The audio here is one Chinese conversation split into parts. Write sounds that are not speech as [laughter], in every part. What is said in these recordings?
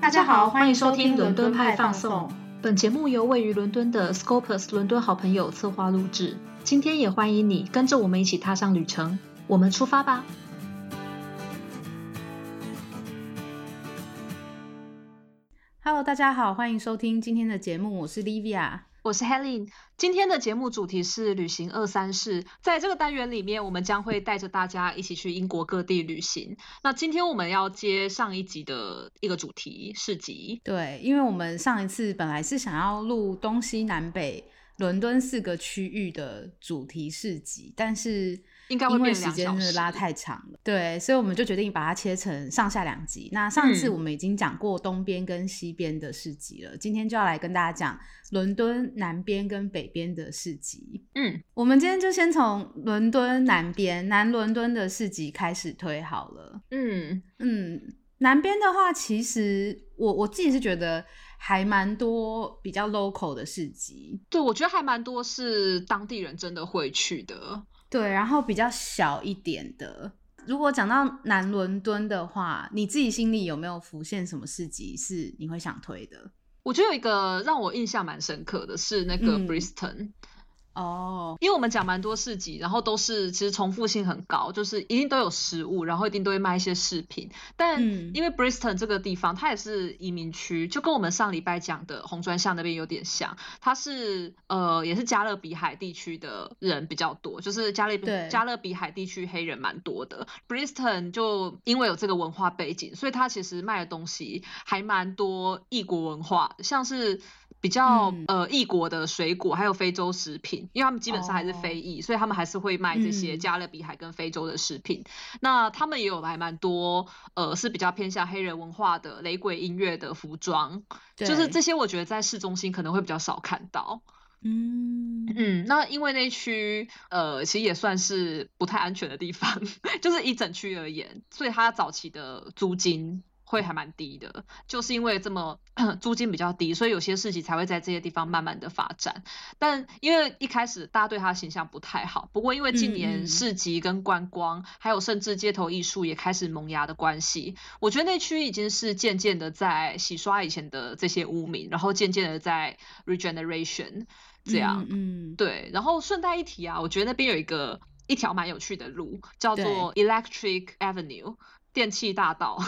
大家好，欢迎收听伦敦派放送。本节目由位于伦敦的 Scopus 伦敦好朋友策划录制。今天也欢迎你跟着我们一起踏上旅程，我们出发吧！Hello，大家好，欢迎收听今天的节目，我是 Livia。我是 Helen，今天的节目主题是旅行二三事。在这个单元里面，我们将会带着大家一起去英国各地旅行。那今天我们要接上一集的一个主题市集。对，因为我们上一次本来是想要录东西南北伦敦四个区域的主题市集，但是。应该会因为时间真的拉太长了，对，所以我们就决定把它切成上下两集。那上次我们已经讲过东边跟西边的市集了，今天就要来跟大家讲伦敦南边跟北边的市集。嗯，我们今天就先从伦敦南边南伦敦的市集开始推好了。嗯嗯，南边的话，其实我我自己是觉得还蛮多比较 local 的市集。对，我觉得还蛮多是当地人真的会去的。对，然后比较小一点的。如果讲到南伦敦的话，你自己心里有没有浮现什么市集是你会想推的？我觉得有一个让我印象蛮深刻的是那个 Bristol。哦，因为我们讲蛮多市集，然后都是其实重复性很高，就是一定都有食物，然后一定都会卖一些饰品。但因为 Bristol 这个地方，它也是移民区，就跟我们上礼拜讲的红砖巷那边有点像。它是呃，也是加勒比海地区的人比较多，就是加勒比加勒比海地区黑人蛮多的。Bristol 就因为有这个文化背景，所以它其实卖的东西还蛮多异国文化，像是。比较呃异国的水果，还有非洲食品，因为他们基本上还是非裔，所以他们还是会卖这些加勒比海跟非洲的食品。那他们也有还蛮多呃是比较偏向黑人文化的雷鬼音乐的服装，就是这些我觉得在市中心可能会比较少看到。嗯嗯，那因为那区呃其实也算是不太安全的地方，[laughs] 就是一整区而言，所以它早期的租金。会还蛮低的，就是因为这么 [clears throat] 租金比较低，所以有些事情才会在这些地方慢慢的发展。但因为一开始大家对他的形象不太好，不过因为近年市集跟观光，还有甚至街头艺术也开始萌芽的关系，我觉得那区已经是渐渐的在洗刷以前的这些污名，然后渐渐的在 regeneration 这样。嗯，对。然后顺带一提啊，我觉得那边有一个一条蛮有趣的路，叫做 Electric Avenue。电器大道，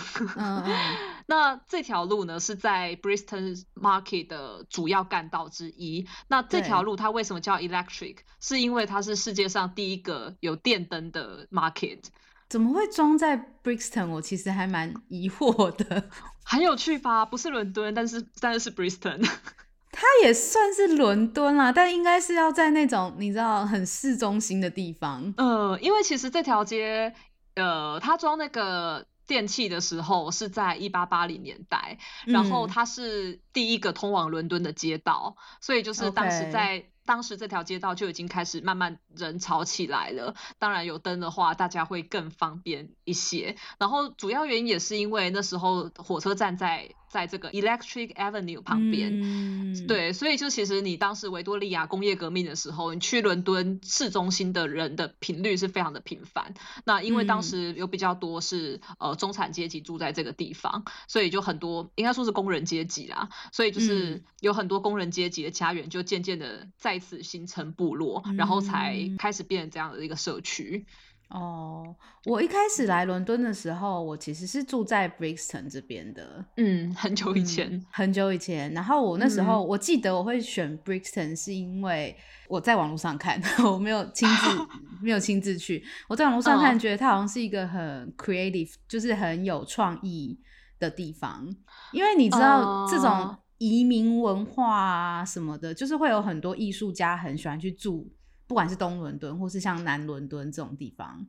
[laughs] 那这条路呢是在 Bristol Market 的主要干道之一。那这条路它为什么叫 Electric？是因为它是世界上第一个有电灯的 Market。怎么会装在 Brixton？我其实还蛮疑惑的。[laughs] 很有趣吧？不是伦敦，但是但是是 Brixton，。[laughs] 它也算是伦敦啦，但应该是要在那种你知道很市中心的地方。呃，因为其实这条街。呃，他装那个电器的时候是在一八八零年代，然后它是第一个通往伦敦的街道，所以就是当时在当时这条街道就已经开始慢慢人潮起来了。当然有灯的话，大家会更方便一些。然后主要原因也是因为那时候火车站在。在这个 Electric Avenue 旁边，对，所以就其实你当时维多利亚工业革命的时候，你去伦敦市中心的人的频率是非常的频繁。那因为当时有比较多是呃中产阶级住在这个地方，所以就很多应该说是工人阶级啦，所以就是有很多工人阶级的家园就渐渐的再次形成部落，然后才开始变成这样的一个社区。哦，我一开始来伦敦的时候，我其实是住在 Brixton 这边的。嗯，很久以前，很久以前。然后我那时候，我记得我会选 Brixton，是因为我在网络上看，[laughs] 我没有亲自 [laughs] 没有亲自去。我在网络上看，觉得它好像是一个很 creative，就是很有创意的地方。因为你知道，这种移民文化啊什么的，就是会有很多艺术家很喜欢去住。不管是东伦敦，或是像南伦敦这种地方，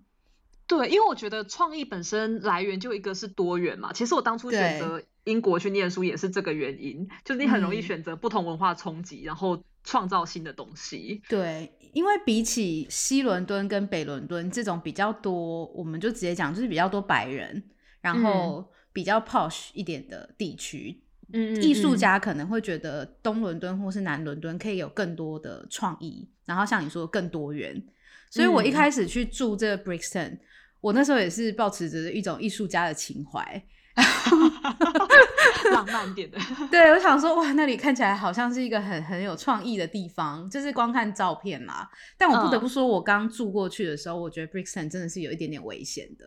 对，因为我觉得创意本身来源就一个是多元嘛。其实我当初选择英国去念书也是这个原因，就是你很容易选择不同文化冲击，然后创造新的东西。对，因为比起西伦敦跟北伦敦这种比较多，我们就直接讲就是比较多白人，然后比较 posh 一点的地区。艺术家可能会觉得东伦敦或是南伦敦可以有更多的创意，然后像你说更多元。所以我一开始去住这个 Brixton，我那时候也是抱持着一种艺术家的情怀。[laughs] 浪漫点的。[laughs] 对，我想说，哇，那里看起来好像是一个很很有创意的地方，就是光看照片啦。但我不得不说，我刚住过去的时候，我觉得 Brixton 真的是有一点点危险的，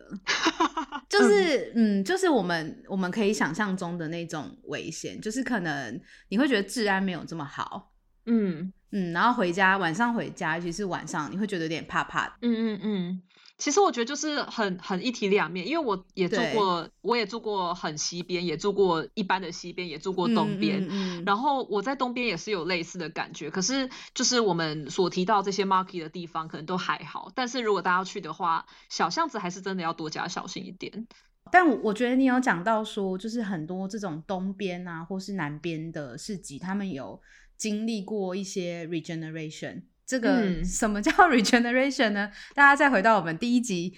[laughs] 就是嗯，就是我们我们可以想象中的那种危险，就是可能你会觉得治安没有这么好，嗯嗯，然后回家晚上回家，尤其是晚上，你会觉得有点怕怕的，嗯嗯嗯。其实我觉得就是很很一体两面，因为我也住过，我也住过很西边，也住过一般的西边，也住过东边。然后我在东边也是有类似的感觉，可是就是我们所提到这些 market 的地方可能都还好，但是如果大家去的话，小巷子还是真的要多加小心一点。但我觉得你有讲到说，就是很多这种东边啊，或是南边的市集，他们有经历过一些 regeneration。这个什么叫 [laughs] regeneration 呢？大家再回到我们第一集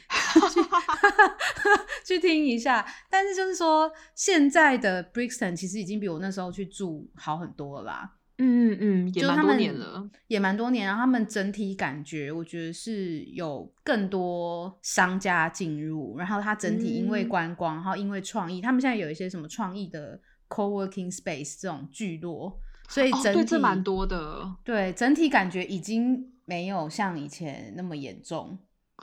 去 [laughs] 听一下。但是就是说，现在的 Brixton 其实已经比我那时候去住好很多了啦。嗯嗯嗯，也蛮多年了，也蛮多年。然后他们整体感觉，我觉得是有更多商家进入。然后它整体因为观光，然后因为创意，他们现在有一些什么创意的 co-working space 这种聚落。所以整体蛮多的，对整体感觉已经没有像以前那么严重，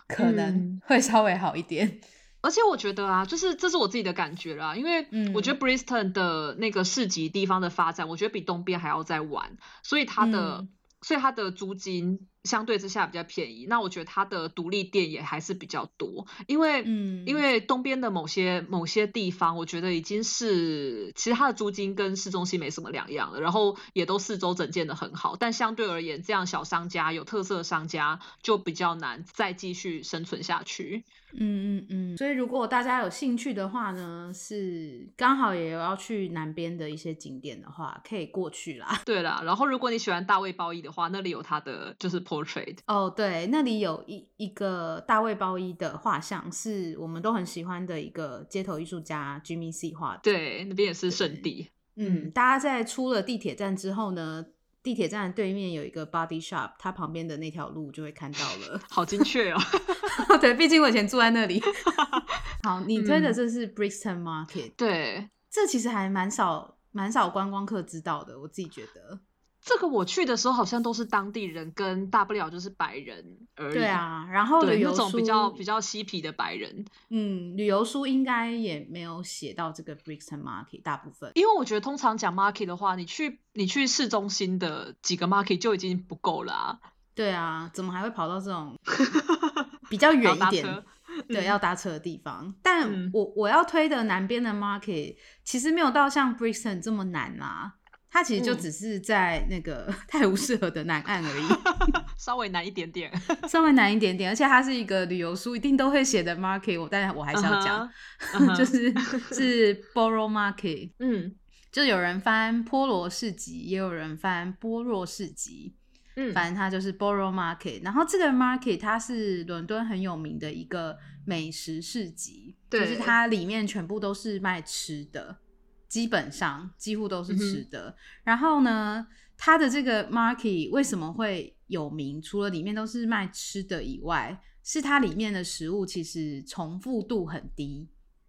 可能会稍微好一点。而且我觉得啊，就是这是我自己的感觉啦，因为我觉得 Bristol 的那个市集地方的发展，我觉得比东边还要再晚，所以它的所以它的租金。相对之下比较便宜，那我觉得它的独立店也还是比较多，因为嗯因为东边的某些某些地方，我觉得已经是其实它的租金跟市中心没什么两样了，然后也都四周整建的很好，但相对而言，这样小商家有特色商家就比较难再继续生存下去。嗯嗯嗯，所以如果大家有兴趣的话呢，是刚好也有要去南边的一些景点的话，可以过去啦。对啦，然后如果你喜欢大卫包衣的话，那里有他的就是 [laughs] portrait。哦，对，那里有一一个大卫包衣的画像，是我们都很喜欢的一个街头艺术家 Jimmy C 画的。对，那边也是圣地。嗯，大家在出了地铁站之后呢？地铁站对面有一个 Body Shop，它旁边的那条路就会看到了。好精确哦！[laughs] 对，毕竟我以前住在那里。[laughs] 好，你推的这是 Brixton Market。对，这其实还蛮少、蛮少观光客知道的，我自己觉得。这个我去的时候好像都是当地人，跟大不了就是白人而已。对啊，然后旅游书比较比较嬉皮的白人，嗯，旅游书应该也没有写到这个 Brixton Market 大部分。因为我觉得通常讲 Market 的话，你去你去市中心的几个 Market 就已经不够了啊。对啊，怎么还会跑到这种 [laughs] 比较远一点？对，要搭车的地方。但我我要推的南边的 Market 其实没有到像 Brixton 这么难啊。它其实就只是在那个 [laughs] 泰晤士河的南岸而已，[laughs] 稍微难一点点，稍微难一点点。而且它是一个旅游书一定都会写的 market，我但是我还是要讲，[laughs] 就是是 Borough Market，嗯，就有人翻波罗市集，也有人翻波若市集，嗯，反正它就是 Borough Market。然后这个 market 它是伦敦很有名的一个美食市集，就是它里面全部都是卖吃的。基本上几乎都是吃的，然后呢，它的这个 market 为什么会有名？除了里面都是卖吃的以外，是它里面的食物其实重复度很低。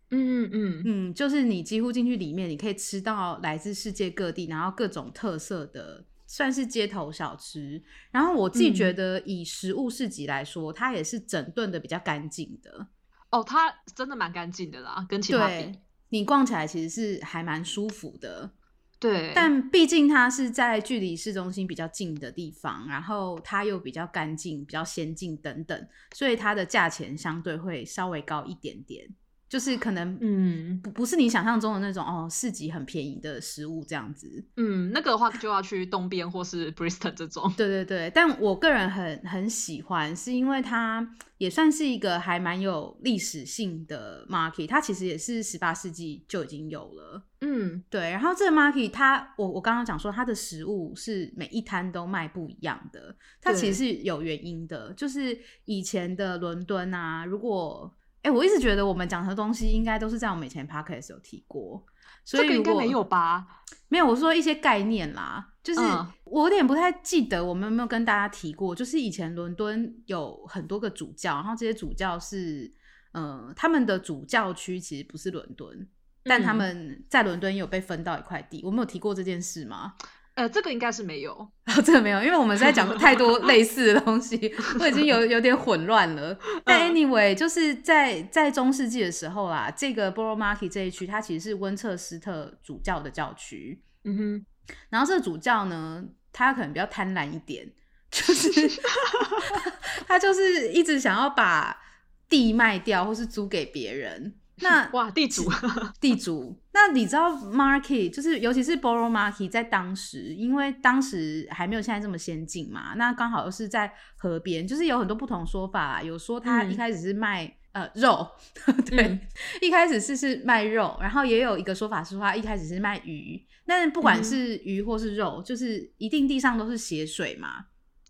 嗯嗯嗯嗯，就是你几乎进去里面，你可以吃到来自世界各地，然后各种特色的，算是街头小吃。然后我自己觉得，以食物市集来说，它也是整顿的比较干净的。哦，它真的蛮干净的啦，跟其他比。你逛起来其实是还蛮舒服的，对。但毕竟它是在距离市中心比较近的地方，然后它又比较干净、比较先进等等，所以它的价钱相对会稍微高一点点。就是可能，嗯，不不是你想象中的那种哦，市集很便宜的食物这样子。嗯，那个的话就要去东边或是 Bristol 这种。对对对，但我个人很很喜欢，是因为它也算是一个还蛮有历史性的 market。它其实也是十八世纪就已经有了。嗯，对。然后这个 market 它，我我刚刚讲说它的食物是每一摊都卖不一样的，它其实是有原因的。就是以前的伦敦啊，如果哎，我一直觉得我们讲的东西应该都是在我们以前 podcast 有提过，所以应该没有吧？没有，我说一些概念啦，就是我有点不太记得我们有没有跟大家提过，就是以前伦敦有很多个主教，然后这些主教是，呃，他们的主教区其实不是伦敦，但他们在伦敦有被分到一块地。我没有提过这件事吗？呃，这个应该是没有，哦，[laughs] 这个没有，因为我们在讲太多类似的东西，[laughs] 我已经有有点混乱了。但 anyway，就是在在中世纪的时候啦，这个 Borough Market 这一区，它其实是温彻斯特主教的教区。嗯哼，然后这个主教呢，他可能比较贪婪一点，就是 [laughs] 他就是一直想要把地卖掉或是租给别人。那哇，地主，地主。那你知道 market 就是，尤其是 borough market，在当时，因为当时还没有现在这么先进嘛，那刚好又是在河边，就是有很多不同说法，有说他一开始是卖呃肉，[laughs] 对，一开始是是卖肉，然后也有一个说法是说他一开始是卖鱼，但不管是鱼或是肉，就是一定地上都是血水嘛，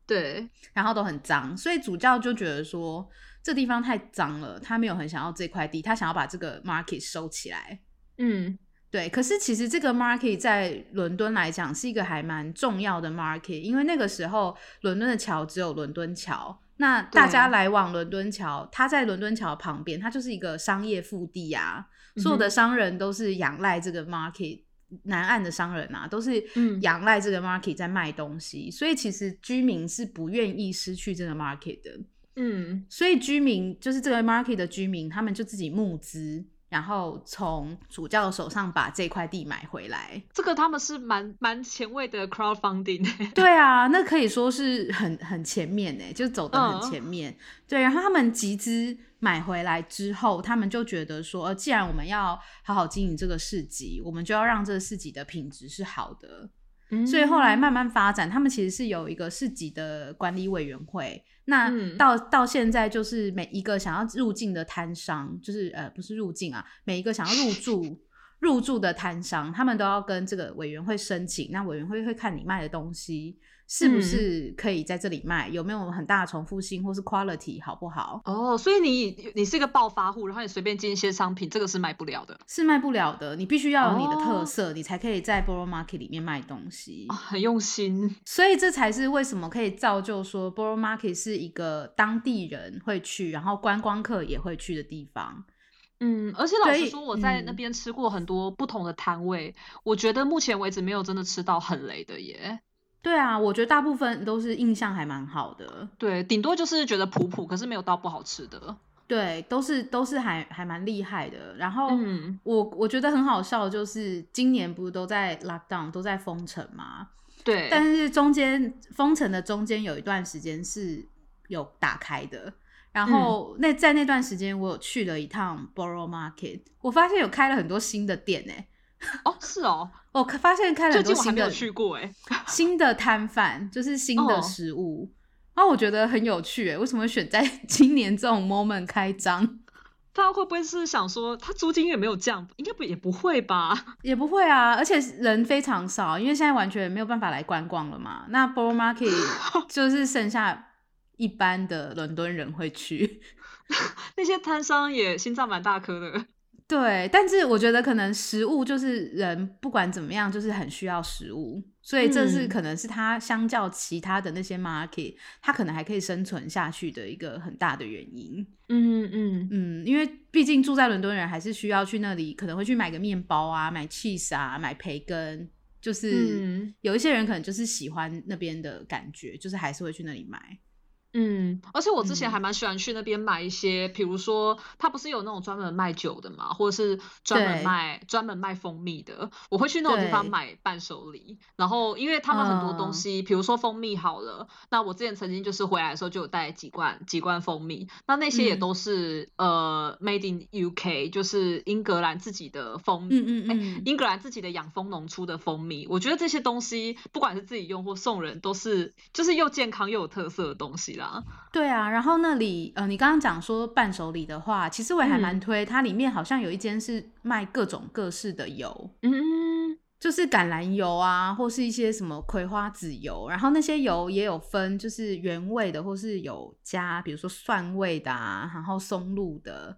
对，然后都很脏，所以主教就觉得说。这地方太脏了，他没有很想要这块地，他想要把这个 market 收起来。嗯，对。可是其实这个 market 在伦敦来讲是一个还蛮重要的 market，因为那个时候伦敦的桥只有伦敦桥，那大家来往伦敦桥，它在伦敦桥旁边，它就是一个商业腹地啊。所有的商人都是仰赖这个 market，南岸的商人啊，都是仰赖这个 market 在卖东西，所以其实居民是不愿意失去这个 market 的。嗯，所以居民就是这个 market 的居民，他们就自己募资，然后从主教手上把这块地买回来。这个他们是蛮蛮前卫的 crowdfunding。[laughs] 对啊，那可以说是很很前面呢，就走的很前面。对，然后他们集资买回来之后，他们就觉得说，既然我们要好好经营这个市集，我们就要让这个市集的品质是好的。所以后来慢慢发展，他们其实是有一个市集的管理委员会。那到到现在，就是每一个想要入境的摊商，就是呃不是入境啊，每一个想要入住入住的摊商，他们都要跟这个委员会申请。那委员会会看你卖的东西。是不是可以在这里卖？有没有很大的重复性，或是 quality 好不好？哦，所以你你是一个暴发户，然后你随便进一些商品，这个是卖不了的，是卖不了的。你必须要有你的特色，你才可以在 Borough Market 里面卖东西。很用心，所以这才是为什么可以造就说 Borough Market 是一个当地人会去，然后观光客也会去的地方。嗯，而且老实说，我在那边吃过很多不同的摊位，我觉得目前为止没有真的吃到很雷的耶。对啊，我觉得大部分都是印象还蛮好的。对，顶多就是觉得普普，可是没有到不好吃的。对，都是都是还还蛮厉害的。然后，我我觉得很好笑，就是今年不是都在 lockdown，都在封城嘛？对。但是中间封城的中间有一段时间是有打开的。然后那在那段时间，我有去了一趟 Borough Market，我发现有开了很多新的店诶。[laughs] 哦，是哦，我发现开了很多新的，去过哎，[laughs] 新的摊贩就是新的食物，然后我觉得很有趣哎，为什么选在今年这种 moment 开张？他会不会是想说他租金也没有降？应该不也不会吧？[laughs] 也不会啊，而且人非常少，因为现在完全没有办法来观光了嘛。那 Borough Market 就是剩下一般的伦敦人会去，那些摊商也心脏蛮大颗的。对，但是我觉得可能食物就是人不管怎么样，就是很需要食物，所以这是可能是它相较其他的那些 market，它可能还可以生存下去的一个很大的原因。嗯嗯嗯，因为毕竟住在伦敦人还是需要去那里，可能会去买个面包啊，买 cheese 啊，买培根，就是有一些人可能就是喜欢那边的感觉，就是还是会去那里买。嗯，而且我之前还蛮喜欢去那边买一些，比如说他不是有那种专门卖酒的嘛，或者是专门卖专门卖蜂蜜的，我会去那种地方买伴手礼。然后因为他们很多东西，比如说蜂蜜好了，那我之前曾经就是回来的时候就有带几罐几罐蜂蜜，那那些也都是呃 made in UK，就是英格兰自己的蜂，嗯嗯嗯，英格兰自己的养蜂农出的蜂蜜。我觉得这些东西不管是自己用或送人，都是就是又健康又有特色的东西啦。对啊，然后那里呃，你刚刚讲说伴手礼的话，其实我也还蛮推。它里面好像有一间是卖各种各式的油，嗯，就是橄榄油啊，或是一些什么葵花籽油。然后那些油也有分，就是原味的，或是有加，比如说蒜味的啊，然后松露的。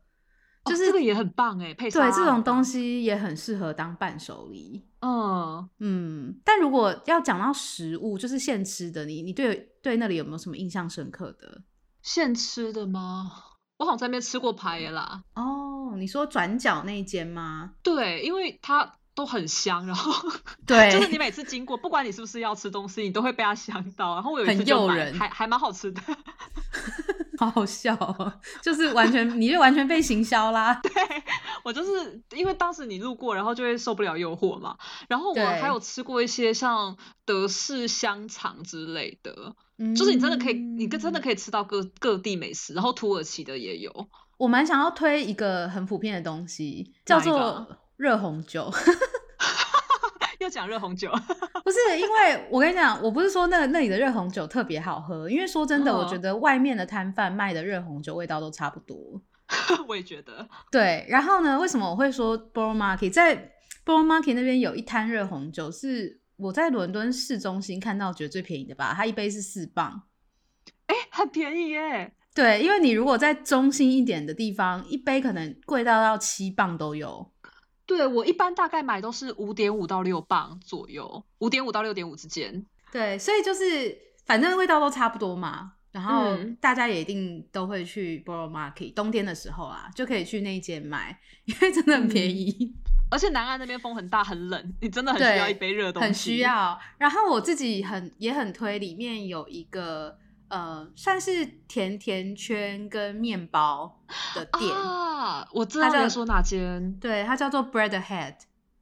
就是这个也很棒哎，配对这种东西也很适合当伴手礼。嗯嗯，但如果要讲到食物，就是现吃的，你你对对那里有没有什么印象深刻的？现吃的吗？我好像在那边吃过排啦。哦，你说转角那一间吗？对，因为它都很香，然后对，[laughs] 就是你每次经过，不管你是不是要吃东西，你都会被它香到。然后我有一次就买，还还蛮好吃的。好好笑哦，[laughs] 就是完全，你就完全被行销啦。[laughs] 对我就是因为当时你路过，然后就会受不了诱惑嘛。然后我还有吃过一些像德式香肠之类的，就是你真的可以，你真的可以吃到各各地美食。然后土耳其的也有。我蛮想要推一个很普遍的东西，叫做热红酒。又讲热红酒，[laughs] 不是因为我跟你讲，我不是说那那里的热红酒特别好喝，因为说真的，我觉得外面的摊贩卖的热红酒味道都差不多。[laughs] 我也觉得。对，然后呢，为什么我会说 b o r o Market 在 b o r o Market 那边有一摊热红酒，是我在伦敦市中心看到觉得最便宜的吧？它一杯是四磅，哎，很便宜耶。对，因为你如果在中心一点的地方，一杯可能贵到要七磅都有。对我一般大概买都是五点五到六磅左右，五点五到六点五之间。对，所以就是反正味道都差不多嘛。然后大家也一定都会去 Borough Market，冬天的时候啊，就可以去那一间买，因为真的很便宜。而且南岸那边风很大很冷，你真的很需要一杯热东西。很需要。然后我自己很也很推，里面有一个。呃，算是甜甜圈跟面包的店啊，我知道在说哪间，对，它叫做 Bread Ahead，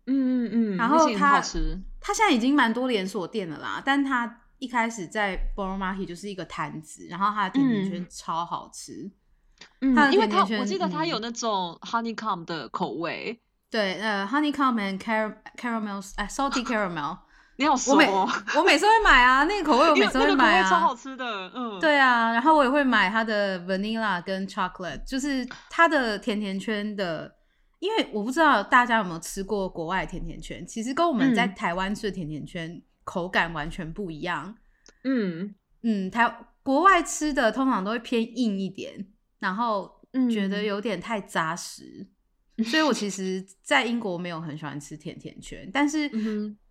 嗯嗯嗯，然后它吃，它现在已经蛮多连锁店了啦，但它一开始在 b o r o Market 就是一个摊子，然后它的甜甜圈超好吃，嗯，因为它我记得它有那种 Honeycomb 的口味，对，呃，Honeycomb and Caramel，哎，Salty Caramel。你好熟哦！我每次会买啊，那个口味我每次会买啊，超好吃的，嗯，对啊，然后我也会买它的 vanilla 跟 chocolate，就是它的甜甜圈的，因为我不知道大家有没有吃过国外甜甜圈，其实跟我们在台湾吃的甜甜圈口感完全不一样，嗯。嗯，台国外吃的通常都会偏硬一点，然后觉得有点太扎实，所以我其实，在英国没有很喜欢吃甜甜圈，但是。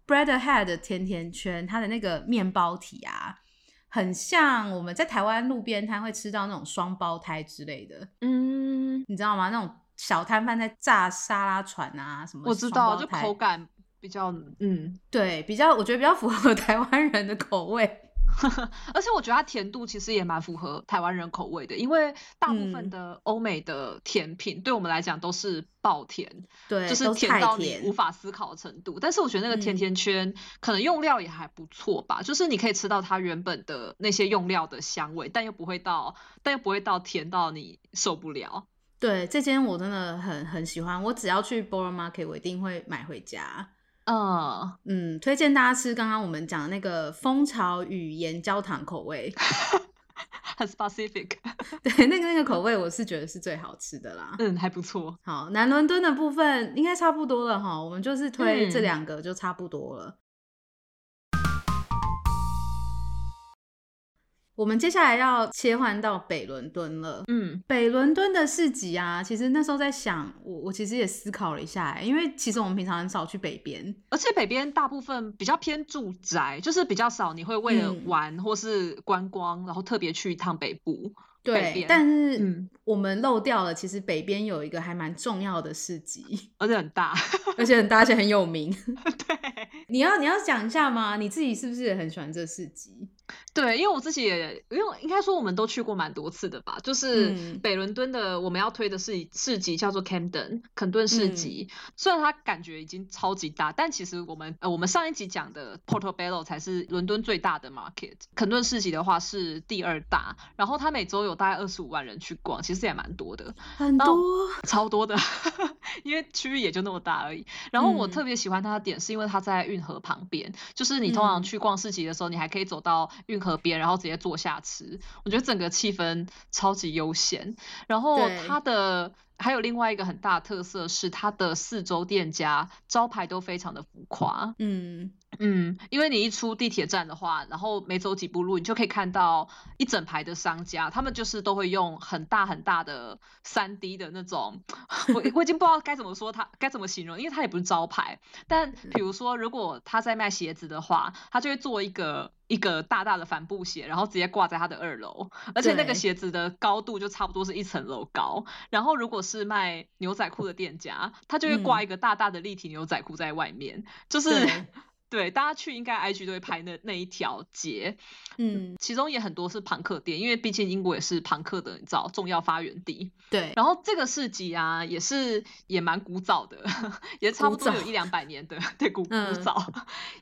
Bread Ahead 的甜甜圈，它的那个面包体啊，很像我们在台湾路边摊会吃到那种双胞胎之类的。嗯，你知道吗？那种小摊贩在炸沙拉船啊什么？我知道，就口感比较，嗯，对，比较，我觉得比较符合台湾人的口味。[laughs] 而且我觉得它甜度其实也蛮符合台湾人口味的，因为大部分的欧美的甜品对我们来讲都是爆甜，对，就是甜到你无法思考的程度。但是我觉得那个甜甜圈可能用料也还不错吧，就是你可以吃到它原本的那些用料的香味，但又不会到，但又不会到甜到你受不了。对，这间我真的很很喜欢，我只要去 Borough Market，我一定会买回家。嗯嗯，推荐大家吃刚刚我们讲的那个蜂巢语言焦糖口味，[laughs] 很 specific。[laughs] 对，那个那个口味我是觉得是最好吃的啦。嗯，还不错。好，南伦敦的部分应该差不多了哈，我们就是推这两个就差不多了。我们接下来要切换到北伦敦了。嗯，北伦敦的市集啊，其实那时候在想，我我其实也思考了一下，因为其实我们平常很少去北边，而且北边大部分比较偏住宅，就是比较少你会为了玩或是观光，然后特别去一趟北部。对，但是我们漏掉了，其实北边有一个还蛮重要的市集，而且很大，[laughs] 而且很大，而且很有名。[laughs] 对，你要你要讲一下吗？你自己是不是也很喜欢这市集？对，因为我自己也，因为应该说我们都去过蛮多次的吧。就是北伦敦的我们要推的市市集叫做 Camden 肯顿市集，虽然它感觉已经超级大，但其实我们呃我们上一集讲的 Portobello 才是伦敦最大的 market，肯顿市集的话是第二大，然后它每周有大概二十五万人去逛，其实也蛮多的，很多，超多的，[laughs] 因为区域也就那么大而已。然后我特别喜欢它的点是因为它在运河旁边，就是你通常去逛市集的时候，你还可以走到运河边，然后直接坐下吃。我觉得整个气氛超级悠闲。然后它的还有另外一个很大特色是它的四周店家招牌都非常的浮夸。嗯。嗯，因为你一出地铁站的话，然后没走几步路，你就可以看到一整排的商家，他们就是都会用很大很大的三 D 的那种，我我已经不知道该怎么说它该怎么形容，因为它也不是招牌。但比如说，如果他在卖鞋子的话，他就会做一个一个大大的帆布鞋，然后直接挂在他的二楼，而且那个鞋子的高度就差不多是一层楼高。然后如果是卖牛仔裤的店家，他就会挂一个大大的立体牛仔裤在外面，就是。[laughs] 对，大家去应该 IG 都会拍那那一条街，嗯，其中也很多是朋克店，因为毕竟英国也是朋克的，你知道重要发源地。对，然后这个市集啊，也是也蛮古早的，也差不多有一两百年的，对，古 [laughs] 古早，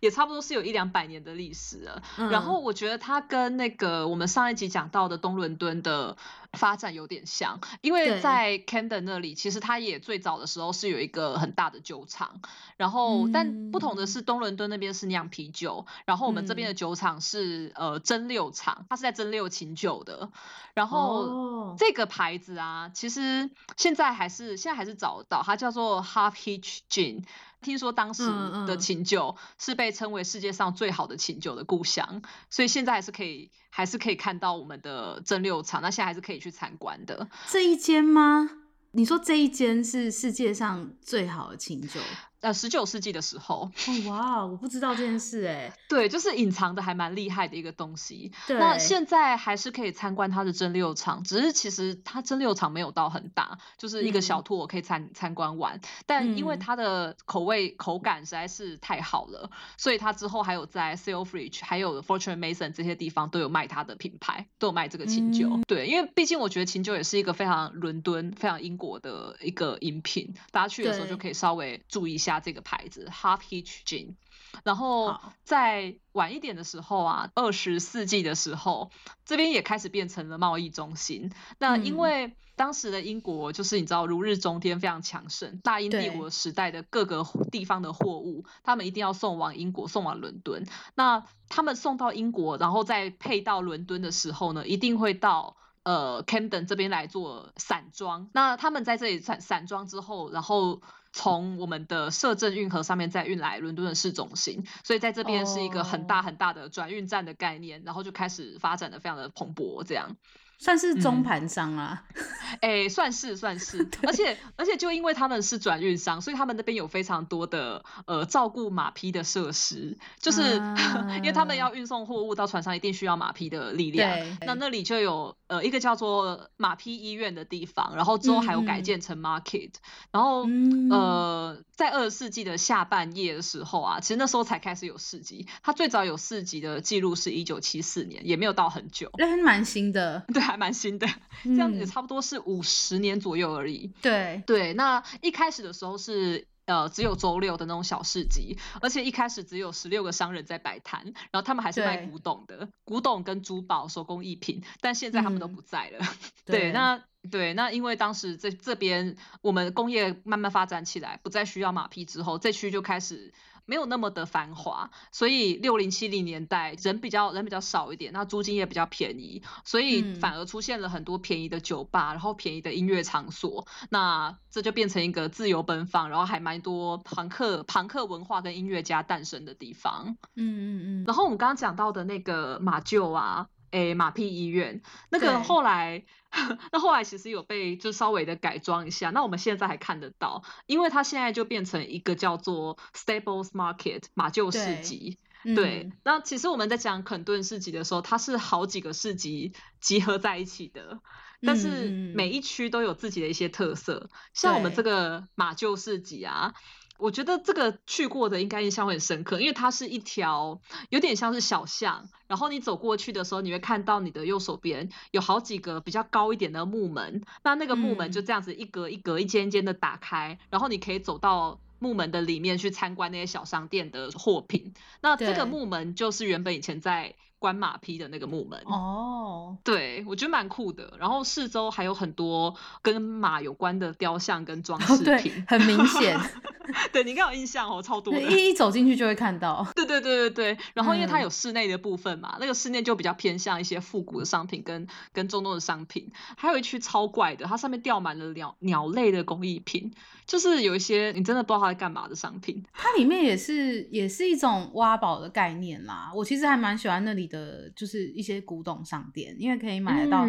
也差不多是有一两百年的历史了。然后我觉得它跟那个我们上一集讲到的东伦敦的。发展有点像，因为在 Camden 那里，其实它也最早的时候是有一个很大的酒厂，然后但不同的是，东伦敦那边是酿啤酒，然后我们这边的酒厂是呃蒸馏厂，它是在蒸馏琴酒的。然后这个牌子啊，其实现在还是现在还是找得到，它叫做 Half Hitch Gin。听说当时的琴酒是被称为世界上最好的琴酒的故乡，所以现在还是可以还是可以看到我们的蒸馏厂，那现在还是可以去参观的。这一间吗？你说这一间是世界上最好的琴酒？呃，十九世纪的时候，哦哇，我不知道这件事哎。[laughs] 对，就是隐藏的还蛮厉害的一个东西。对那现在还是可以参观它的蒸馏厂，只是其实它蒸馏厂没有到很大，就是一个小 tour 可以参参观完。但因为它的口味口感实在是太好了，所以它之后还有在 Selfridge 还有 Fortune Mason 这些地方都有卖它的品牌，都有卖这个琴酒。对，因为毕竟我觉得琴酒也是一个非常伦敦、非常英国的一个饮品，大家去的时候就可以稍微注意一下。这个牌子 Half Hitch Gin，然后在晚一点的时候啊，二十世纪的时候，这边也开始变成了贸易中心。那因为当时的英国就是你知道如日中天，非常强盛，大英帝国时代的各个地方的货物，他们一定要送往英国，送往伦敦。那他们送到英国，然后再配到伦敦的时候呢，一定会到。呃，Camden 这边来做散装，那他们在这里散散装之后，然后从我们的摄政运河上面再运来伦敦的市中心，所以在这边是一个很大很大的转运站的概念，然后就开始发展的非常的蓬勃，这样。算是中盘商啊，[laughs] 哎，算是算是，[laughs] 而且而且就因为他们是转运商，所以他们那边有非常多的呃照顾马匹的设施，就是 [laughs] 因为他们要运送货物到船上，一定需要马匹的力量。那那里就有呃一个叫做马匹医院的地方，然后之后还有改建成 market，然后呃在二十世纪的下半叶的时候啊，其实那时候才开始有市集，它最早有市集的记录是一九七四年，也没有到很久，那蛮新的，对。还蛮新的，这样子也差不多是五十年左右而已。对对，那一开始的时候是呃只有周六的那种小市集，而且一开始只有十六个商人在摆摊，然后他们还是卖古董的，古董跟珠宝、手工艺品，但现在他们都不在了。对，那对那因为当时这这边我们工业慢慢发展起来，不再需要马匹之后，这区就开始。没有那么的繁华，所以六零七零年代人比较人比较少一点，那租金也比较便宜，所以反而出现了很多便宜的酒吧，然后便宜的音乐场所，那这就变成一个自由奔放，然后还蛮多朋克朋克文化跟音乐家诞生的地方。嗯嗯嗯。然后我们刚刚讲到的那个马厩啊。诶，马匹医院那个后来，[laughs] 那后来其实有被就稍微的改装一下，那我们现在还看得到，因为它现在就变成一个叫做 Stables Market 马厩市集。对，那其实我们在讲肯顿市集的时候，它是好几个市集集合在一起的，但是每一区都有自己的一些特色，像我们这个马厩市集啊。我觉得这个去过的应该印象会很深刻，因为它是一条有点像是小巷，然后你走过去的时候，你会看到你的右手边有好几个比较高一点的木门，那那个木门就这样子一格一格、一间一间的打开，然后你可以走到木门的里面去参观那些小商店的货品。那这个木门就是原本以前在关马匹的那个木门。哦，对，我觉得蛮酷的。然后四周还有很多跟马有关的雕像跟装饰品，很明显。[laughs] 对你应该有印象哦，超多。一一走进去就会看到。[laughs] 对对对对对。然后因为它有室内的部分嘛，那个室内就比较偏向一些复古的商品跟跟中东的商品。还有一区超怪的，它上面吊满了鸟鸟类的工艺品，就是有一些你真的不知道它在干嘛的商品。它里面也是也是一种挖宝的概念啦。我其实还蛮喜欢那里的，就是一些古董商店，因为可以买得到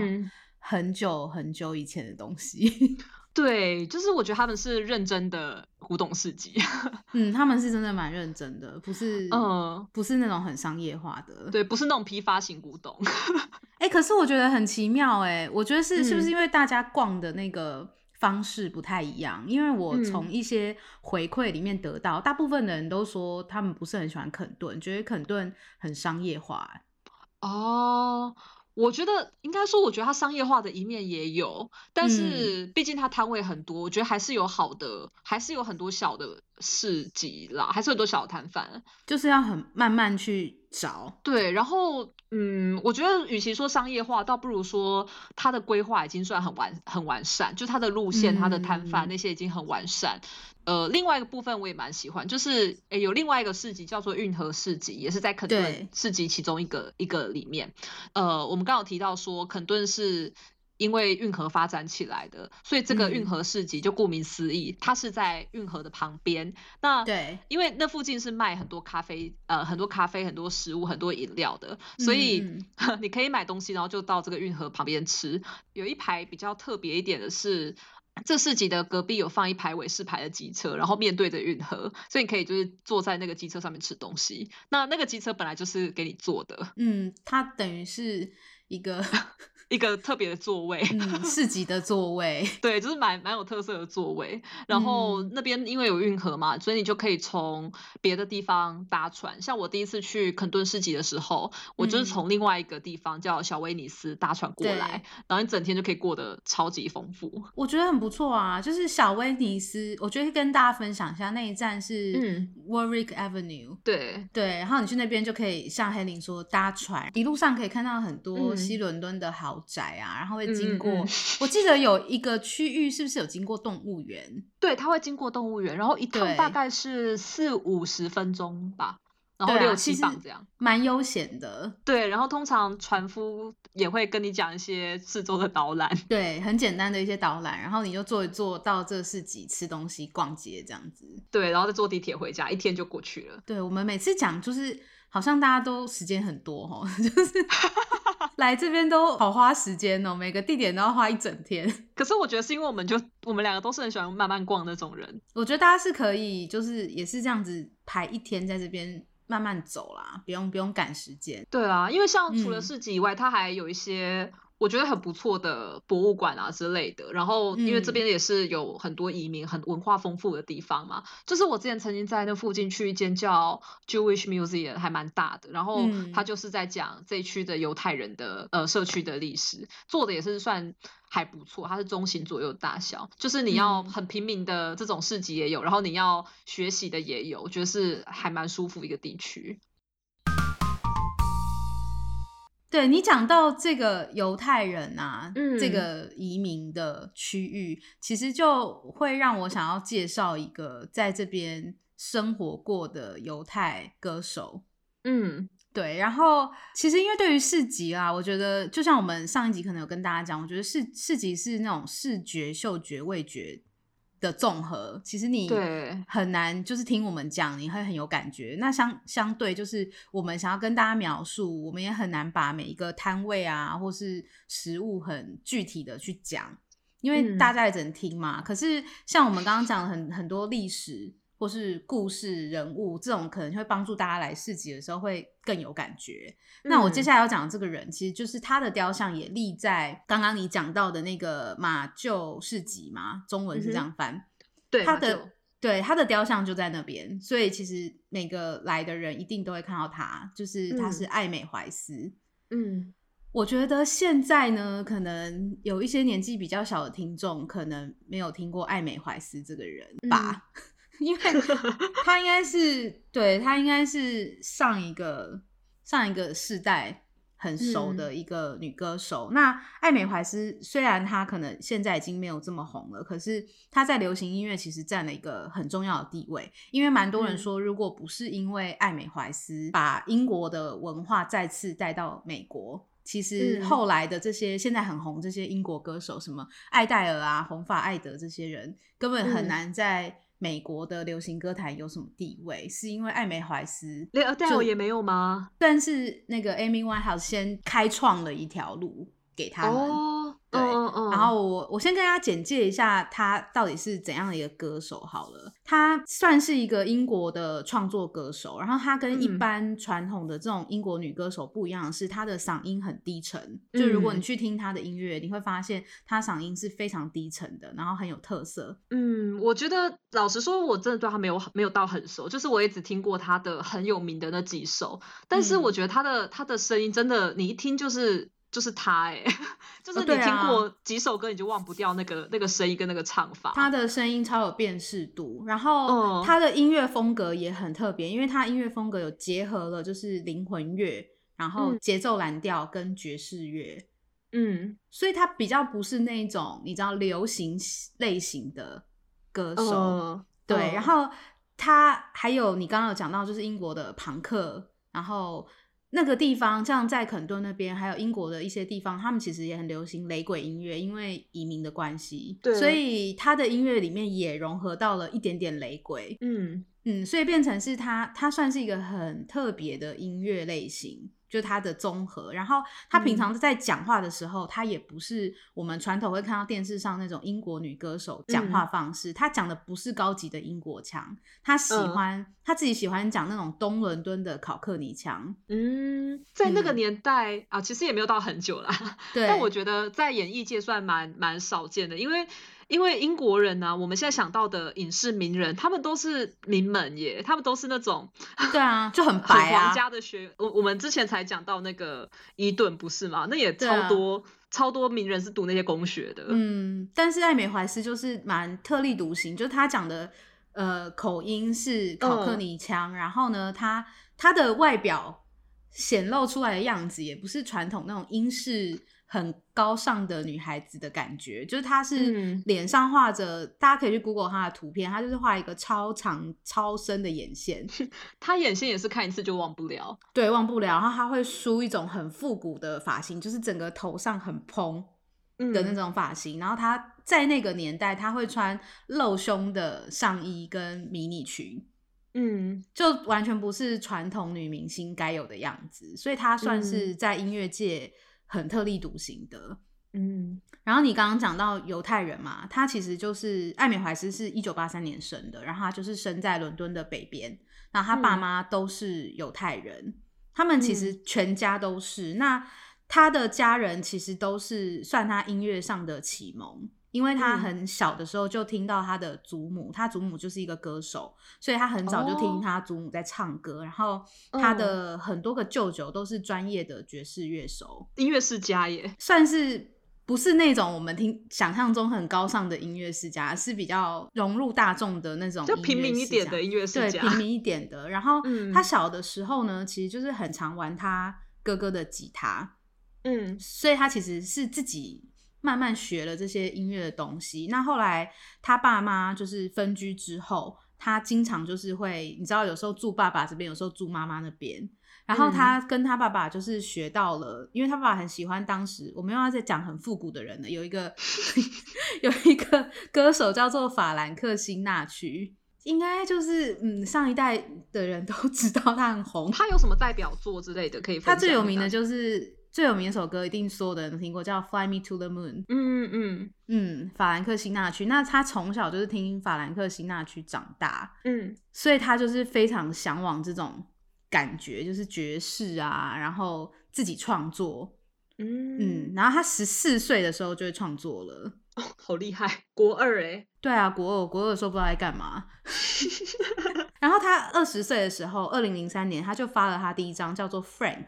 很久很久以前的东西。[laughs] 对，就是我觉得他们是认真的古董市集，[laughs] 嗯，他们是真的蛮认真的，不是，嗯，不是那种很商业化的，对，不是那种批发型古董。哎，可是我觉得很奇妙，哎，我觉得是是不是因为大家逛的那个方式不太一样？因为我从一些回馈里面得到，大部分的人都说他们不是很喜欢肯顿，觉得肯顿很商业化。哦。我觉得应该说，我觉得它商业化的一面也有，但是毕竟它摊位很多，我觉得还是有好的，还是有很多小的市集啦，还是很多小摊贩，就是要很慢慢去找。对，然后嗯，我觉得与其说商业化，倒不如说它的规划已经算很完很完善，就它的路线、它的摊贩那些已经很完善。呃，另外一个部分我也蛮喜欢，就是诶有另外一个市集叫做运河市集，也是在肯顿市集其中一个一个里面。呃，我们刚刚提到说肯顿是因为运河发展起来的，所以这个运河市集就顾名思义，它是在运河的旁边。那对，因为那附近是卖很多咖啡，呃，很多咖啡、很多食物、很多饮料的，所以 [laughs] 你可以买东西，然后就到这个运河旁边吃。有一排比较特别一点的是。这四集的隔壁有放一排伟士牌的机车，然后面对着运河，所以你可以就是坐在那个机车上面吃东西。那那个机车本来就是给你坐的，嗯，它等于是一个。一个特别的座位，[laughs] 市集的座位，对，就是蛮蛮有特色的座位。然后那边因为有运河嘛，所以你就可以从别的地方搭船。像我第一次去肯顿市集的时候，我就是从另外一个地方叫小威尼斯搭船过来，然后你整天就可以过得超级丰富。我觉得很不错啊，就是小威尼斯，我觉得跟大家分享一下，那一站是 Warwick Avenue，对对，然后你去那边就可以像黑林说搭船，一路上可以看到很多西伦敦的好。宅啊，然后会经过，我记得有一个区域是不是有经过动物园？对，它会经过动物园，然后一趟大概是四五十分钟吧，然后六七磅这样，蛮悠闲的。对，然后通常船夫也会跟你讲一些四周的导览，对，很简单的一些导览，然后你就坐一坐到这市集吃东西、逛街这样子。对，然后再坐地铁回家，一天就过去了。对，我们每次讲就是好像大家都时间很多哦，[laughs] 就是。[laughs] 来这边都好花时间哦，每个地点都要花一整天。可是我觉得是因为我们就我们两个都是很喜欢慢慢逛那种人。我觉得大家是可以，就是也是这样子排一天在这边慢慢走啦，不用不用赶时间。对啊，因为像除了市集以外，它还有一些。我觉得很不错的博物馆啊之类的，然后因为这边也是有很多移民、很文化丰富的地方嘛。就是我之前曾经在那附近去一间叫 Jewish Museum，还蛮大的，然后它就是在讲这一区的犹太人的呃社区的历史，做的也是算还不错。它是中型左右大小，就是你要很平民的这种市集也有，然后你要学习的也有，我觉得是还蛮舒服一个地区。对你讲到这个犹太人啊，这个移民的区域，其实就会让我想要介绍一个在这边生活过的犹太歌手。嗯，对。然后其实因为对于市集啊，我觉得就像我们上一集可能有跟大家讲，我觉得市市集是那种视觉、嗅觉、味觉。的综合，其实你很难就是听我们讲，你会很有感觉。那相相对就是我们想要跟大家描述，我们也很难把每一个摊位啊，或是食物很具体的去讲，因为大家也只能听嘛。可是像我们刚刚讲很很多历史。或是故事人物这种可能会帮助大家来市集的时候会更有感觉。那我接下来要讲的这个人，其实就是他的雕像也立在刚刚你讲到的那个马厩市集嘛，中文是这样翻。对，他的对他的雕像就在那边，所以其实每个来的人一定都会看到他，就是他是艾美怀斯。嗯，我觉得现在呢，可能有一些年纪比较小的听众可能没有听过艾美怀斯这个人吧。因为他应该是对他应该是上一个上一个世代很熟的一个女歌手。那艾美怀斯虽然她可能现在已经没有这么红了，可是她在流行音乐其实占了一个很重要的地位。因为蛮多人说，如果不是因为艾美怀斯把英国的文化再次带到美国，其实后来的这些现在很红这些英国歌手，什么艾黛尔啊、红发艾德这些人，根本很难在。美国的流行歌坛有什么地位？是因为艾美怀斯，连阿黛尔也没有吗？但是那个 Amy Winehouse 先开创了一条路给他们。对，然后我我先跟大家简介一下他到底是怎样的一个歌手好了。他算是一个英国的创作歌手，然后他跟一般传统的这种英国女歌手不一样的是，他的嗓音很低沉。就如果你去听他的音乐，你会发现他嗓音是非常低沉的，然后很有特色。嗯，我觉得老实说，我真的对他没有没有到很熟，就是我也只听过他的很有名的那几首，但是我觉得他的他的声音真的，你一听就是。就是他哎，[laughs] 就是你听过几首歌，你就忘不掉那个那个声音跟那个唱法。他的声音超有辨识度，然后他的音乐风格也很特别，因为他音乐风格有结合了就是灵魂乐，然后节奏蓝调跟爵士乐，嗯，所以他比较不是那种你知道流行类型的歌手，对。然后他还有你刚刚有讲到，就是英国的朋克，然后。那个地方，像在肯顿那边，还有英国的一些地方，他们其实也很流行雷鬼音乐，因为移民的关系，所以他的音乐里面也融合到了一点点雷鬼。嗯嗯，所以变成是他，他算是一个很特别的音乐类型。就他的综合，然后他平常在讲话的时候，他也不是我们传统会看到电视上那种英国女歌手讲话方式。他讲的不是高级的英国腔，他喜欢他自己喜欢讲那种东伦敦的考克尼腔。嗯，在那个年代啊，其实也没有到很久啦。[laughs] 对，但我觉得在演艺界算蛮蛮少见的，因为。因为英国人呢，我们现在想到的影视名人，他们都是名门耶，他们都是那种对啊，[laughs] 就很白啊，皇家的学。我我们之前才讲到那个伊顿，不是吗？那也超多超多名人是读那些公学的。嗯，但是艾美怀斯就是蛮特立独行，就是他讲的呃口音是考克尼腔，然后呢，他他的外表显露出来的样子也不是传统那种英式。很高尚的女孩子的感觉，就是她是脸上画着，大家可以去 Google 她的图片，她就是画一个超长超深的眼线，[laughs] 她眼线也是看一次就忘不了，对，忘不了。然后她会梳一种很复古的发型，就是整个头上很蓬的那种发型。然后她在那个年代，她会穿露胸的上衣跟迷你裙，嗯，就完全不是传统女明星该有的样子，所以她算是在音乐界。很特立独行的，嗯，然后你刚刚讲到犹太人嘛，他其实就是艾美怀斯是一九八三年生的，然后他就是生在伦敦的北边，那他爸妈都是犹太人，他们其实全家都是，那他的家人其实都是算他音乐上的启蒙。因为他很小的时候就听到他的祖母，他祖母就是一个歌手，所以他很早就听他祖母在唱歌。然后他的很多个舅舅都是专业的爵士乐手，音乐世家耶，算是不是那种我们听想象中很高尚的音乐世家，是比较融入大众的那种，就平民一点的音乐世家，对，平民一点的。然后他小的时候呢，其实就是很常玩他哥哥的吉他，嗯，所以他其实是自己。慢慢学了这些音乐的东西。那后来他爸妈就是分居之后，他经常就是会，你知道，有时候住爸爸这边，有时候住妈妈那边。然后他跟他爸爸就是学到了，因为他爸爸很喜欢当时我们又要在讲很复古的人了，有一个 [laughs] 有一个歌手叫做法兰克辛纳区，应该就是嗯上一代的人都知道他很红。他有什么代表作之类的可以？他最有名的就是。最有名一首歌，一定所有的人都听过，叫《Fly Me to the Moon》。嗯嗯嗯嗯，法兰克辛纳区。那他从小就是听法兰克辛纳区长大，嗯，所以他就是非常向往这种感觉，就是爵士啊，然后自己创作，嗯嗯。然后他十四岁的时候就会创作了，[laughs] 哦，好厉害！国二哎，对啊，国二，国二的时候不知道在干嘛。[laughs] [laughs] 然后他二十岁的时候，二零零三年他就发了他第一张叫做《Frank》。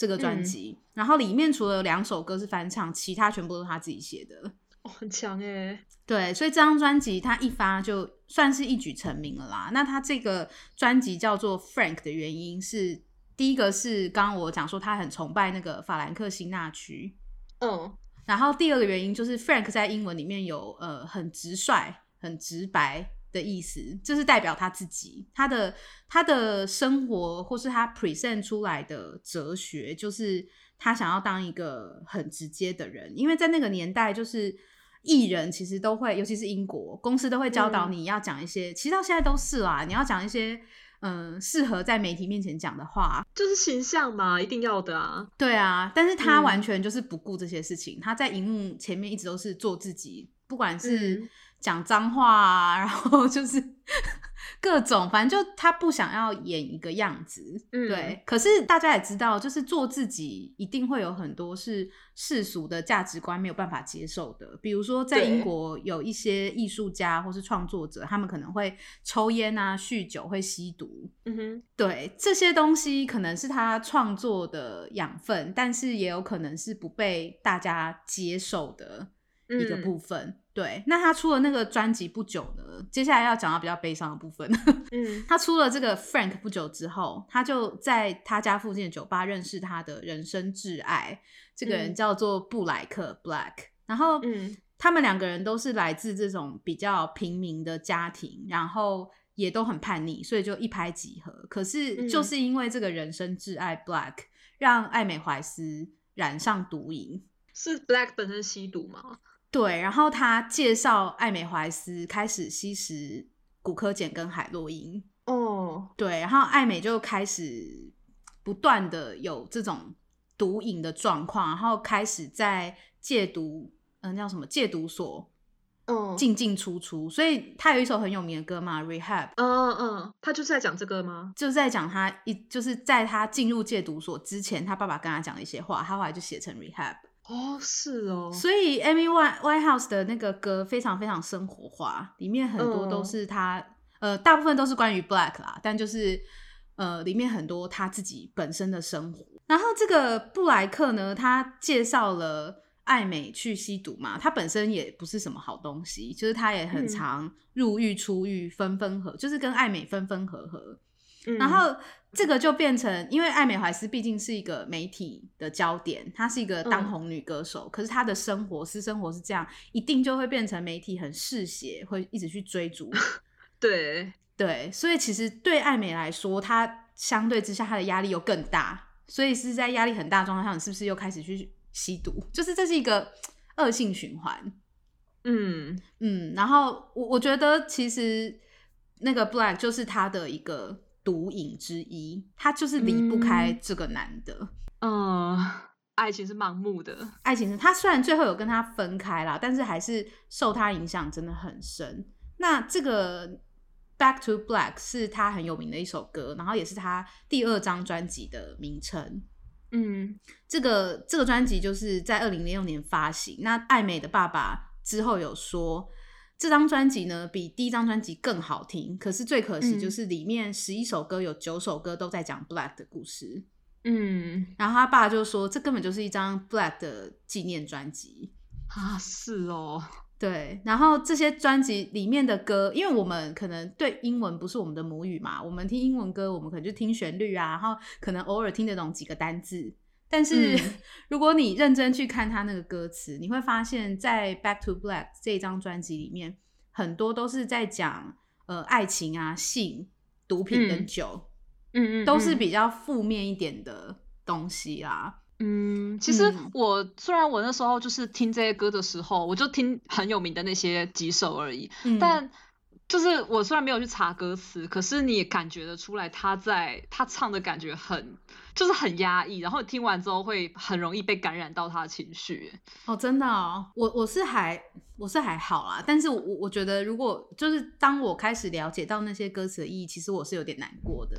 这个专辑，然后里面除了两首歌是翻唱，其他全部都是他自己写的，哦，很强哎。对，所以这张专辑他一发就算是一举成名了啦。那他这个专辑叫做《Frank》的原因是，第一个是刚刚我讲说他很崇拜那个法兰克辛纳区，嗯，然后第二个原因就是 Frank 在英文里面有呃很直率、很直白的意思，这是代表他自己，他的他的生活或是他 present 出来的哲学，就是他想要当一个很直接的人，因为在那个年代就是。艺人其实都会，尤其是英国公司都会教导你要讲一些，其实到现在都是啦，你要讲一些嗯适合在媒体面前讲的话，就是形象嘛，一定要的啊。对啊，但是他完全就是不顾这些事情，他在荧幕前面一直都是做自己，不管是讲脏话啊，然后就是。[laughs] 各种，反正就他不想要演一个样子，对。可是大家也知道，就是做自己一定会有很多是世俗的价值观没有办法接受的。比如说，在英国有一些艺术家或是创作者，他们可能会抽烟啊、酗酒、会吸毒。嗯哼，对，这些东西可能是他创作的养分，但是也有可能是不被大家接受的一个部分。对，那他出了那个专辑不久呢，接下来要讲到比较悲伤的部分。[laughs] 嗯，他出了这个 Frank 不久之后，他就在他家附近的酒吧认识他的人生挚爱，这个人叫做布莱克 Black。然后，嗯，他们两个人都是来自这种比较平民的家庭，然后也都很叛逆，所以就一拍即合。可是，就是因为这个人生挚爱 Black，让艾美怀斯染上毒瘾。是 Black 本身吸毒吗？对，然后他介绍艾美怀斯开始吸食骨科碱跟海洛因。哦，对，然后艾美就开始不断的有这种毒瘾的状况，然后开始在戒毒，嗯，叫什么戒毒所，嗯，进进出出。所以他有一首很有名的歌嘛，《Rehab》。嗯嗯，他就是在讲这个吗？就是在讲他一，就是在他进入戒毒所之前，他爸爸跟他讲的一些话，他后来就写成《Rehab》。哦，是哦，所以 Amy White White House 的那个歌非常非常生活化，里面很多都是他，呃，大部分都是关于 Black 啦，但就是呃，里面很多他自己本身的生活。然后这个布莱克呢，他介绍了艾美去吸毒嘛，他本身也不是什么好东西，就是他也很常入狱出狱，分分合，就是跟艾美分分合合，然后。这个就变成，因为艾美怀斯毕竟是一个媒体的焦点，她是一个当红女歌手，可是她的生活私生活是这样，一定就会变成媒体很嗜血，会一直去追逐。[laughs] 对对，所以其实对艾美来说，她相对之下她的压力又更大，所以是在压力很大状况下，你是不是又开始去吸毒？就是这是一个恶性循环。嗯嗯，然后我我觉得其实那个 Black 就是他的一个。毒瘾之一，他就是离不开这个男的。嗯，爱情是盲目的，爱情是他虽然最后有跟他分开啦，但是还是受他影响真的很深。那这个《Back to Black》是他很有名的一首歌，然后也是他第二张专辑的名称。嗯，这个这个专辑就是在二零零六年发行。那艾美的爸爸之后有说。这张专辑呢，比第一张专辑更好听。可是最可惜就是里面十一首歌有九首歌都在讲 Black 的故事。嗯，然后他爸就说，这根本就是一张 Black 的纪念专辑啊！是哦，对。然后这些专辑里面的歌，因为我们可能对英文不是我们的母语嘛，我们听英文歌，我们可能就听旋律啊，然后可能偶尔听得懂几个单字。但是 [laughs] 如果你认真去看他那个歌词，你会发现在《Back to Black》这张专辑里面，很多都是在讲呃爱情啊、性、毒品跟酒，嗯嗯，都是比较负面一点的东西啦。嗯，其实我虽然我那时候就是听这些歌的时候，我就听很有名的那些几首而已，但。就是我虽然没有去查歌词，可是你也感觉得出来，他在他唱的感觉很，就是很压抑，然后听完之后会很容易被感染到他的情绪。哦，真的哦，我我是还我是还好啦，但是我我觉得如果就是当我开始了解到那些歌词的意义，其实我是有点难过的。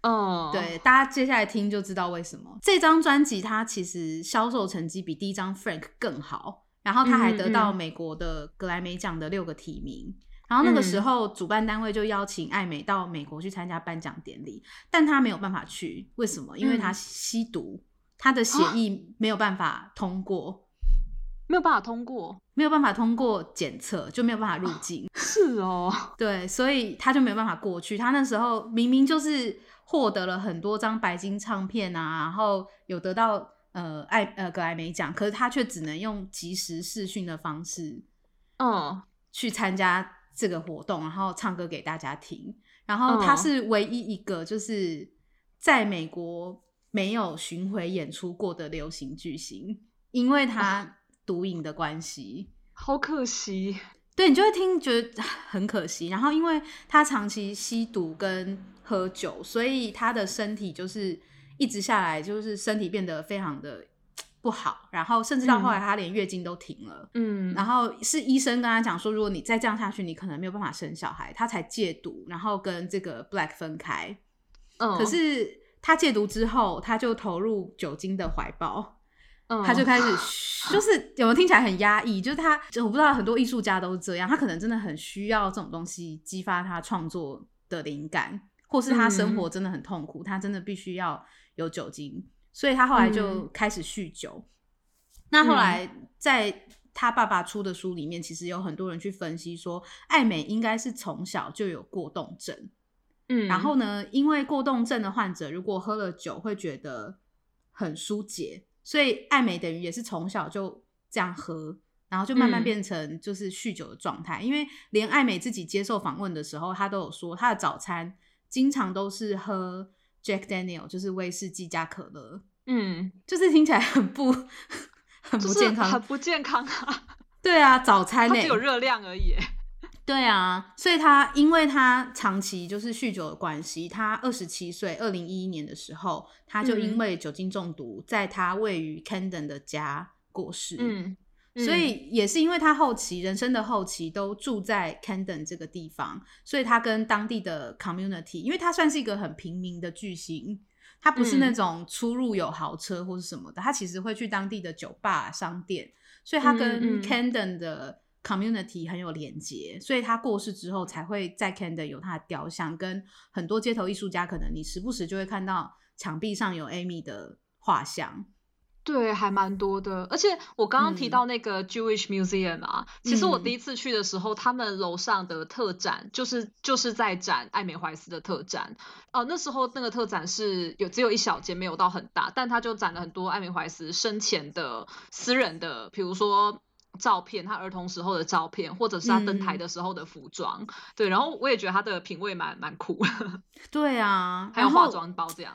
嗯，对，大家接下来听就知道为什么这张专辑它其实销售成绩比第一张 Frank 更好，然后他还得到美国的格莱美奖的六个提名。然后那个时候，主办单位就邀请艾美到美国去参加颁奖典礼，但他没有办法去，为什么？因为他吸毒，他的协议没有办法通过，没有办法通过，没有办法通过检测，就没有办法入境。是哦，对，所以他就没有办法过去。他那时候明明就是获得了很多张白金唱片啊，然后有得到呃艾呃格莱美奖，可是他却只能用即时视讯的方式，嗯，去参加这个活动，然后唱歌给大家听。然后他是唯一一个就是在美国没有巡回演出过的流行巨星，因为他毒瘾的关系，好可惜。对你就会听觉得 [sighs] 很可惜。然后因为他长期吸毒跟喝酒，所以他的身体就是一直下来，就是身体变得非常的不好。然后甚至到后来，他连月经都停了。嗯，然后是医生跟他讲说，如果你再这样下去，你可能没有办法生小孩。他才戒毒，然后跟这个 Black 分开。嗯，可是他戒毒之后，他就投入酒精的怀抱。他就开始，就是有没有听起来很压抑？就是他，我不知道很多艺术家都是这样，他可能真的很需要这种东西激发他创作的灵感，或是他生活真的很痛苦，他真的必须要有酒精，所以他后来就开始酗酒。那后来在他爸爸出的书里面，其实有很多人去分析说，艾美应该是从小就有过动症。嗯，然后呢，因为过动症的患者如果喝了酒，会觉得很疏解。所以艾美等于也是从小就这样喝，然后就慢慢变成就是酗酒的状态。因为连艾美自己接受访问的时候，她都有说，她的早餐经常都是喝 Jack Daniel，就是威士忌加可乐。嗯，就是听起来很不 [laughs] 很不健康，很不健康啊。对啊，早餐 [laughs] 只有热量而已。对啊，所以他因为他长期就是酗酒的关系，他二十七岁，二零一一年的时候，他就因为酒精中毒，在他位于 Camden 的家过世。嗯，所以也是因为他后期人生的后期都住在 Camden 这个地方，所以他跟当地的 community，因为他算是一个很平民的巨星，他不是那种出入有豪车或是什么的，他其实会去当地的酒吧、商店，所以他跟 Camden 的。community 很有连接，所以他过世之后才会在 Candon 有他的雕像，跟很多街头艺术家，可能你时不时就会看到墙壁上有 Amy 的画像。对，还蛮多的。而且我刚刚提到那个 Jewish Museum 啊，其实我第一次去的时候，他们楼上的特展就是就是在展艾美怀斯的特展。哦，那时候那个特展是有只有一小间，没有到很大，但他就展了很多艾美怀斯生前的私人的，比如说。照片，他儿童时候的照片，或者是他登台的时候的服装，对，然后我也觉得他的品味蛮蛮酷，[laughs] 对啊，还有化妆包这样。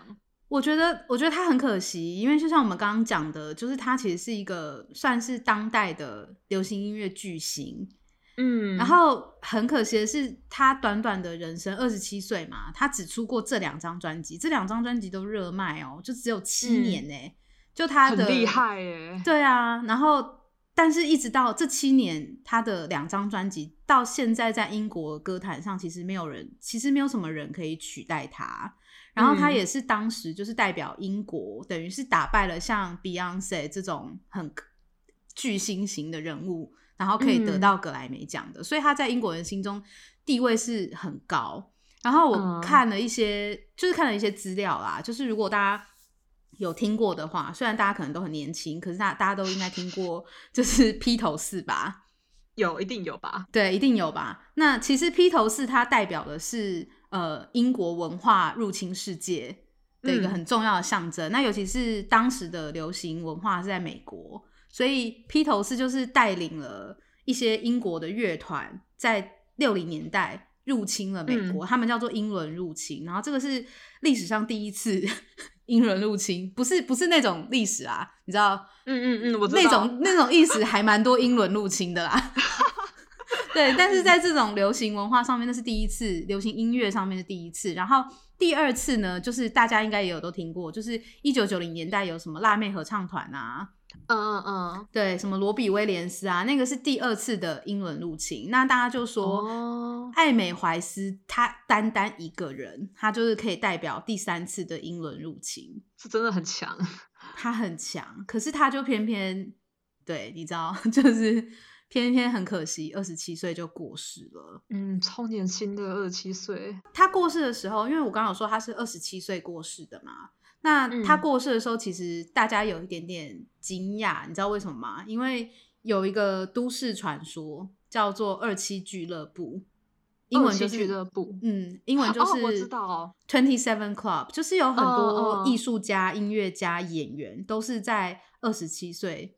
我觉得，我觉得他很可惜，因为就像我们刚刚讲的，就是他其实是一个算是当代的流行音乐巨星，嗯，然后很可惜的是，他短短的人生二十七岁嘛，他只出过这两张专辑，这两张专辑都热卖哦，就只有七年呢，就他的厉害耶，对啊，然后。但是，一直到这七年，他的两张专辑到现在在英国歌坛上，其实没有人，其实没有什么人可以取代他。然后，他也是当时就是代表英国，等于是打败了像 Beyonce 这种很巨星型的人物，然后可以得到格莱美奖的。所以他在英国人心中地位是很高。然后我看了一些，就是看了一些资料啦，就是如果大家。有听过的话，虽然大家可能都很年轻，可是大大家都应该听过，就是 [laughs] 披头士吧？有，一定有吧？对，一定有吧？那其实披头士它代表的是呃英国文化入侵世界的一个很重要的象征。那尤其是当时的流行文化是在美国，所以披头士就是带领了一些英国的乐团在六零年代入侵了美国，他们叫做英伦入侵。然后这个是历史上第一次。[laughs] 英伦入侵不是不是那种历史啊，你知道？嗯嗯嗯，我知道那种那种意思还蛮多英伦入侵的啦。[laughs] 对，但是在这种流行文化上面，那是第一次；流行音乐上面是第一次。然后第二次呢，就是大家应该也有都听过，就是一九九零年代有什么辣妹合唱团啊。嗯嗯嗯，对，什么罗比威廉斯啊，那个是第二次的英伦入侵。那大家就说，艾美怀斯她单单一个人，她就是可以代表第三次的英伦入侵，是真的很强。[laughs] 她很强，可是她就偏偏，对，你知道，[laughs] 就是偏偏很可惜，二十七岁就过世了。嗯，超年轻的二十七岁。他过世的时候，因为我刚刚有说他是二十七岁过世的嘛。那他过世的时候，其实大家有一点点惊讶，你知道为什么吗？因为有一个都市传说叫做“二七俱乐部”，英文就是俱乐部。嗯，英文 [laughs] 就是我知道，Twenty Seven Club，就是有很多艺术家、音乐家、演员都是在二十七岁。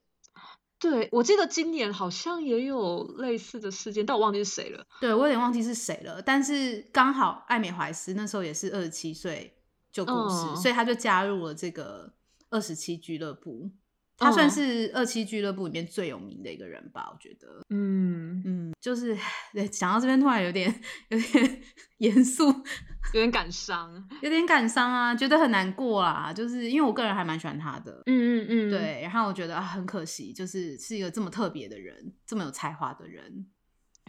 对，我记得今年好像也有类似的事件，但我忘记是谁了。对我有点忘记是谁了，但是刚好艾美怀斯那时候也是二十七岁就过世，所以他就加入了这个二十七俱乐部。他算是二七俱乐部里面最有名的一个人吧，我觉得。嗯嗯，就是讲到这边突然有点有点 [laughs] 严肃，有点感伤，有点感伤啊，觉得很难过啦。就是因为我个人还蛮喜欢他的，嗯嗯嗯，对。然后我觉得啊，很可惜，就是是一个这么特别的人，这么有才华的人，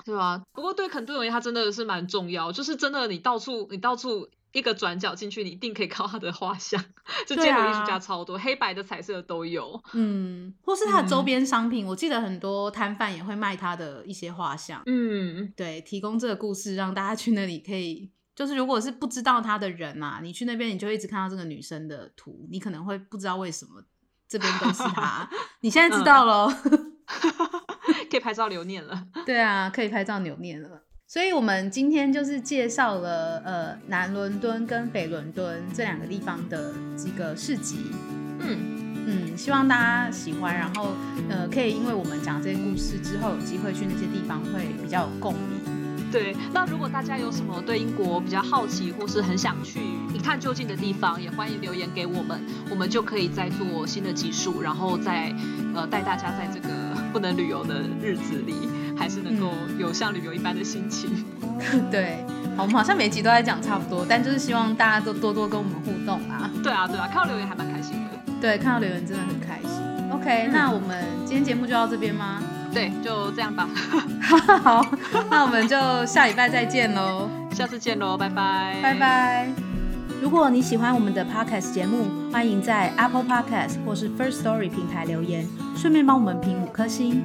对吧？不过对肯顿而言他真的是蛮重要，就是真的你到处你到处。一个转角进去，你一定可以看到他的画像。就建筑艺术家超多，黑白的、彩色的都有。嗯，或是他的周边商品，我记得很多摊贩也会卖他的一些画像。嗯，对，提供这个故事，让大家去那里可以，就是如果是不知道他的人啊，你去那边你就一直看到这个女生的图，你可能会不知道为什么这边都是他。[laughs] 你现在知道了，[laughs] 可以拍照留念了。[laughs] 对啊，可以拍照留念了。所以，我们今天就是介绍了呃南伦敦跟北伦敦这两个地方的几个市集，嗯嗯，希望大家喜欢，然后呃可以因为我们讲这些故事之后，有机会去那些地方会比较有共鸣。对，那如果大家有什么对英国比较好奇，或是很想去一探究竟的地方，也欢迎留言给我们，我们就可以再做新的集数，然后再呃带大家在这个不能旅游的日子里。还是能够有像旅游一般的心情。[laughs] 对，好，我们好像每集都在讲差不多，但就是希望大家都多多跟我们互动啊。对啊，对啊，看到留言还蛮开心的。对，看到留言真的很开心。OK，那我们今天节目就到这边吗？对，就这样吧。[laughs] 好，那我们就下礼拜再见喽。下次见喽，拜拜。拜拜。如果你喜欢我们的 Podcast 节目，欢迎在 Apple Podcast 或是 First Story 平台留言，顺便帮我们评五颗星。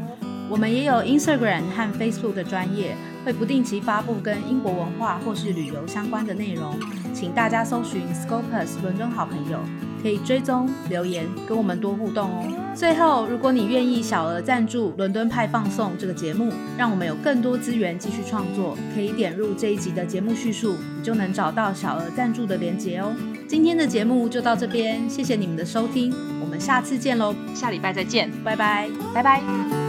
我们也有 Instagram 和 Facebook 的专业，会不定期发布跟英国文化或是旅游相关的内容，请大家搜寻 Scopus 伦敦好朋友，可以追踪留言跟我们多互动哦。最后，如果你愿意小额赞助《伦敦派放送》这个节目，让我们有更多资源继续创作，可以点入这一集的节目叙述，你就能找到小额赞助的连结哦。今天的节目就到这边，谢谢你们的收听，我们下次见喽，下礼拜再见，拜拜，拜拜。